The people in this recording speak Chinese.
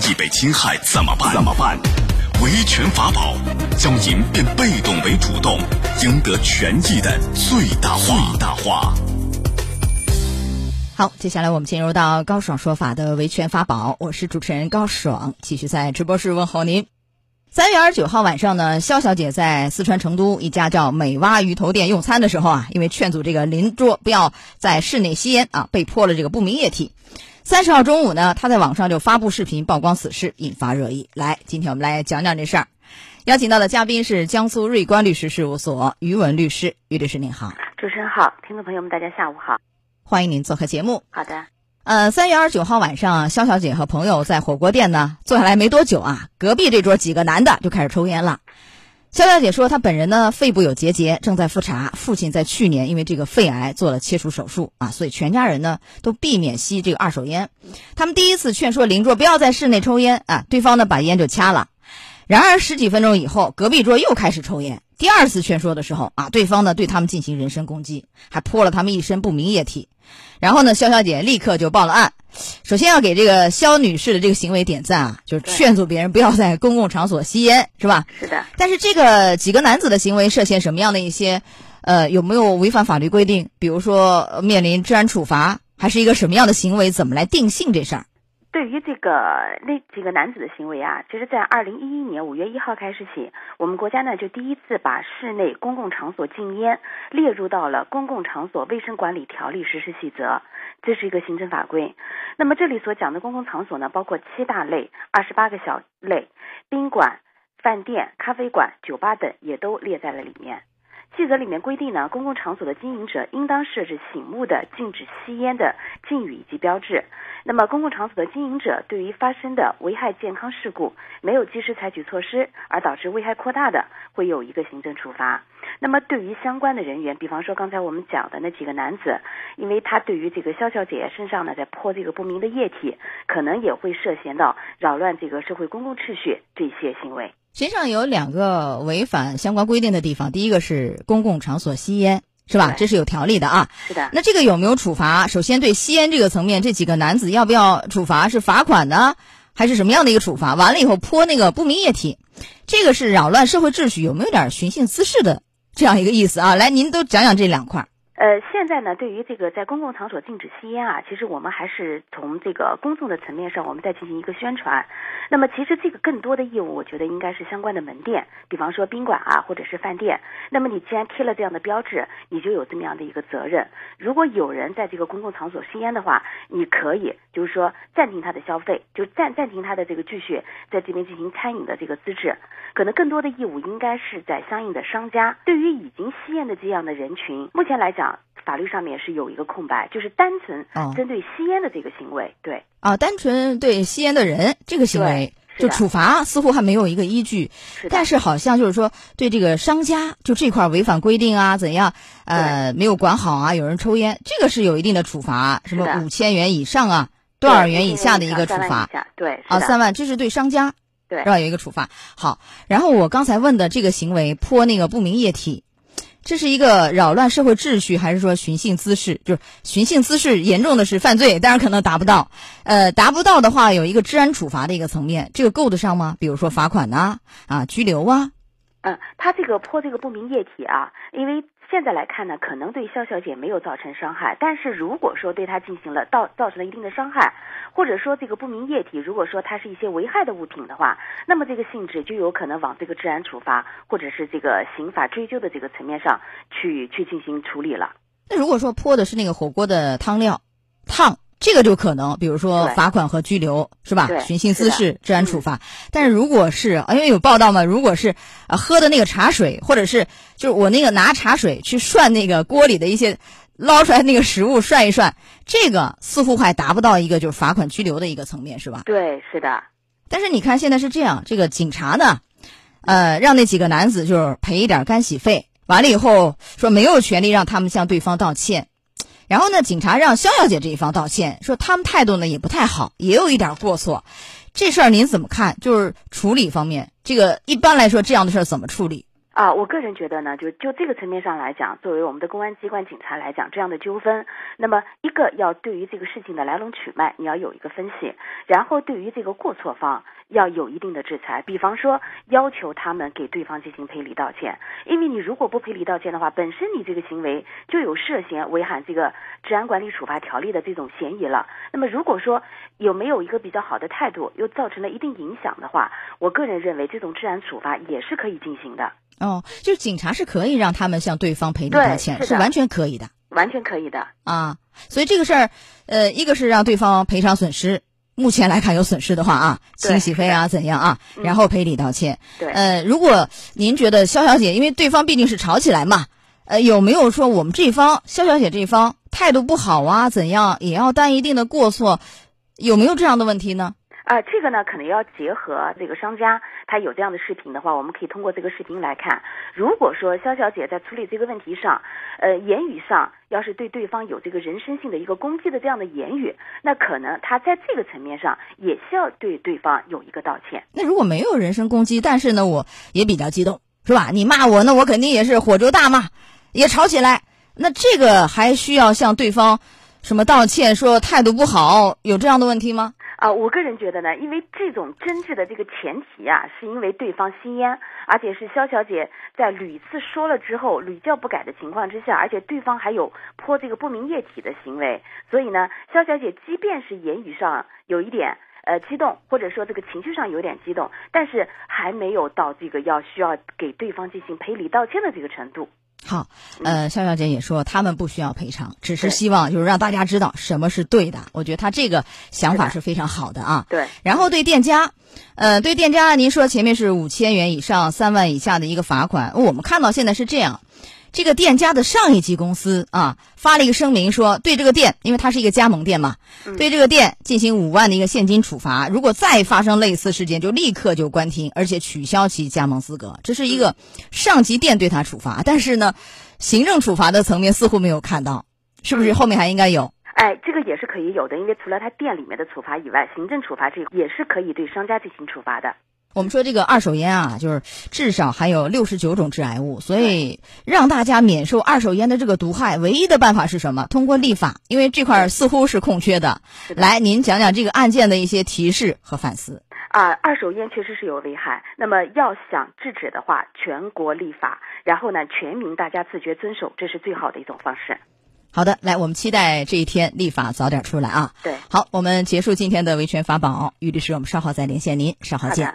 益被侵害怎么办？怎么办？维权法宝将您变被动为主动，赢得权益的最大化。最大化。好，接下来我们进入到高爽说法的维权法宝，我是主持人高爽，继续在直播室问候您。三月二十九号晚上呢，肖小姐在四川成都一家叫美蛙鱼头店用餐的时候啊，因为劝阻这个邻桌不要在室内吸烟啊，被泼了这个不明液体。三十号中午呢，他在网上就发布视频曝光此事，引发热议。来，今天我们来讲讲这事儿。邀请到的嘉宾是江苏瑞观律师事务所于文律师，于律师您好，主持人好，听众朋友们大家下午好，欢迎您做客节目。好的。呃，三月二十九号晚上，肖小姐和朋友在火锅店呢坐下来没多久啊，隔壁这桌几个男的就开始抽烟了。肖小姐说，她本人呢肺部有结节，正在复查。父亲在去年因为这个肺癌做了切除手术啊，所以全家人呢都避免吸这个二手烟。他们第一次劝说邻桌不要在室内抽烟啊，对方呢把烟就掐了。然而十几分钟以后，隔壁桌又开始抽烟。第二次劝说的时候啊，对方呢对他们进行人身攻击，还泼了他们一身不明液体。然后呢，肖小姐立刻就报了案。首先要给这个肖女士的这个行为点赞啊，就是劝阻别人不要在公共场所吸烟，是吧？是的。但是这个几个男子的行为涉嫌什么样的一些，呃，有没有违反法律规定？比如说面临治安处罚，还是一个什么样的行为？怎么来定性这事儿？对于这个那几个男子的行为啊，其实，在二零一一年五月一号开始起，我们国家呢就第一次把室内公共场所禁烟列入到了《公共场所卫生管理条例实施细则》，这是一个行政法规。那么这里所讲的公共场所呢，包括七大类、二十八个小类，宾馆、饭店、咖啡馆、酒吧等也都列在了里面。细则里面规定呢，公共场所的经营者应当设置醒目的禁止吸烟的禁语以及标志。那么，公共场所的经营者对于发生的危害健康事故没有及时采取措施，而导致危害扩大的，会有一个行政处罚。那么，对于相关的人员，比方说刚才我们讲的那几个男子，因为他对于这个肖小姐身上呢在泼这个不明的液体，可能也会涉嫌到扰乱这个社会公共秩序这些行为。实际上有两个违反相关规定的地方，第一个是公共场所吸烟，是吧？这是有条例的啊。是的。那这个有没有处罚？首先对吸烟这个层面，这几个男子要不要处罚？是罚款呢，还是什么样的一个处罚？完了以后泼那个不明液体，这个是扰乱社会秩序，有没有点寻衅滋事的这样一个意思啊？来，您都讲讲这两块。呃，现在呢，对于这个在公共场所禁止吸烟啊，其实我们还是从这个公众的层面上，我们再进行一个宣传。那么，其实这个更多的业务，我觉得应该是相关的门店，比方说宾馆啊，或者是饭店。那么，你既然贴了这样的标志，你就有这么样的一个责任。如果有人在这个公共场所吸烟的话，你可以就是说暂停他的消费，就暂暂停他的这个继续在这边进行餐饮的这个资质。可能更多的义务应该是在相应的商家。对于已经吸烟的这样的人群，目前来讲。法律上面是有一个空白，就是单纯针对吸烟的这个行为，对。啊，单纯对吸烟的人这个行为就处罚似乎还没有一个依据，但是好像就是说对这个商家就这块违反规定啊怎样呃没有管好啊有人抽烟这个是有一定的处罚，什么五千元以上啊多少元以下的一个处罚，对啊三万这是对商家对。是吧有一个处罚。好，然后我刚才问的这个行为泼那个不明液体。这是一个扰乱社会秩序，还是说寻衅滋事？就是寻衅滋事，严重的是犯罪，当然可能达不到。呃，达不到的话，有一个治安处罚的一个层面，这个够得上吗？比如说罚款呐，啊，拘留啊。嗯，他这个泼这个不明液体啊，因为。现在来看呢，可能对肖小姐没有造成伤害，但是如果说对她进行了造造成了一定的伤害，或者说这个不明液体，如果说它是一些危害的物品的话，那么这个性质就有可能往这个治安处罚或者是这个刑法追究的这个层面上去去进行处理了。那如果说泼的是那个火锅的汤料，烫。这个就可能，比如说罚款和拘留，是吧？寻衅滋事，治安处罚。但是如果是，因为有报道嘛，如果是呃喝的那个茶水，或者是就是我那个拿茶水去涮那个锅里的一些捞出来那个食物涮一涮，这个似乎还达不到一个就是罚款拘留的一个层面，是吧？对，是的。但是你看现在是这样，这个警察呢，呃，让那几个男子就是赔一点干洗费，完了以后说没有权利让他们向对方道歉。然后呢？警察让肖小姐这一方道歉，说他们态度呢也不太好，也有一点过错。这事儿您怎么看？就是处理方面，这个一般来说这样的事儿怎么处理？啊，我个人觉得呢，就就这个层面上来讲，作为我们的公安机关警察来讲，这样的纠纷，那么一个要对于这个事情的来龙去脉，你要有一个分析，然后对于这个过错方要有一定的制裁，比方说要求他们给对方进行赔礼道歉，因为你如果不赔礼道歉的话，本身你这个行为就有涉嫌违反这个治安管理处罚条例的这种嫌疑了。那么如果说有没有一个比较好的态度，又造成了一定影响的话，我个人认为这种治安处罚也是可以进行的。哦，就是警察是可以让他们向对方赔礼道歉，是完全可以的，完全可以的啊。所以这个事儿，呃，一个是让对方赔偿损失，目前来看有损失的话啊，清洗费啊怎样啊，然后赔礼道歉。对，呃，如果您觉得肖小姐，因为对方毕竟是吵起来嘛，呃，有没有说我们这方肖小姐这方态度不好啊，怎样也要担一定的过错，有没有这样的问题呢？啊，这个呢，可能要结合这个商家，他有这样的视频的话，我们可以通过这个视频来看。如果说肖小姐在处理这个问题上，呃，言语上要是对对方有这个人身性的一个攻击的这样的言语，那可能她在这个层面上也需要对对方有一个道歉。那如果没有人身攻击，但是呢，我也比较激动，是吧？你骂我，那我肯定也是火咒大骂，也吵起来。那这个还需要向对方什么道歉，说态度不好，有这样的问题吗？啊，我个人觉得呢，因为这种争执的这个前提啊，是因为对方吸烟，而且是肖小姐在屡次说了之后屡教不改的情况之下，而且对方还有泼这个不明液体的行为，所以呢，肖小姐即便是言语上有一点呃激动，或者说这个情绪上有点激动，但是还没有到这个要需要给对方进行赔礼道歉的这个程度。好，呃，肖小姐也说他们不需要赔偿，只是希望就是让大家知道什么是对的。我觉得他这个想法是非常好的啊。对。然后对店家，呃，对店家，您说前面是五千元以上三万以下的一个罚款，我们看到现在是这样。这个店家的上一级公司啊，发了一个声明说，对这个店，因为它是一个加盟店嘛，对这个店进行五万的一个现金处罚。如果再发生类似事件，就立刻就关停，而且取消其加盟资格。这是一个上级店对他处罚，但是呢，行政处罚的层面似乎没有看到，是不是后面还应该有？哎，这个也是可以有的，因为除了他店里面的处罚以外，行政处罚这也是可以对商家进行处罚的。我们说这个二手烟啊，就是至少含有六十九种致癌物，所以让大家免受二手烟的这个毒害，唯一的办法是什么？通过立法，因为这块似乎是空缺的。来，您讲讲这个案件的一些提示和反思。啊，二手烟确实是有危害，那么要想制止的话，全国立法，然后呢，全民大家自觉遵守，这是最好的一种方式。好的，来，我们期待这一天立法早点出来啊。对，好，我们结束今天的维权法宝，于律师，我们稍后再连线您，稍后见。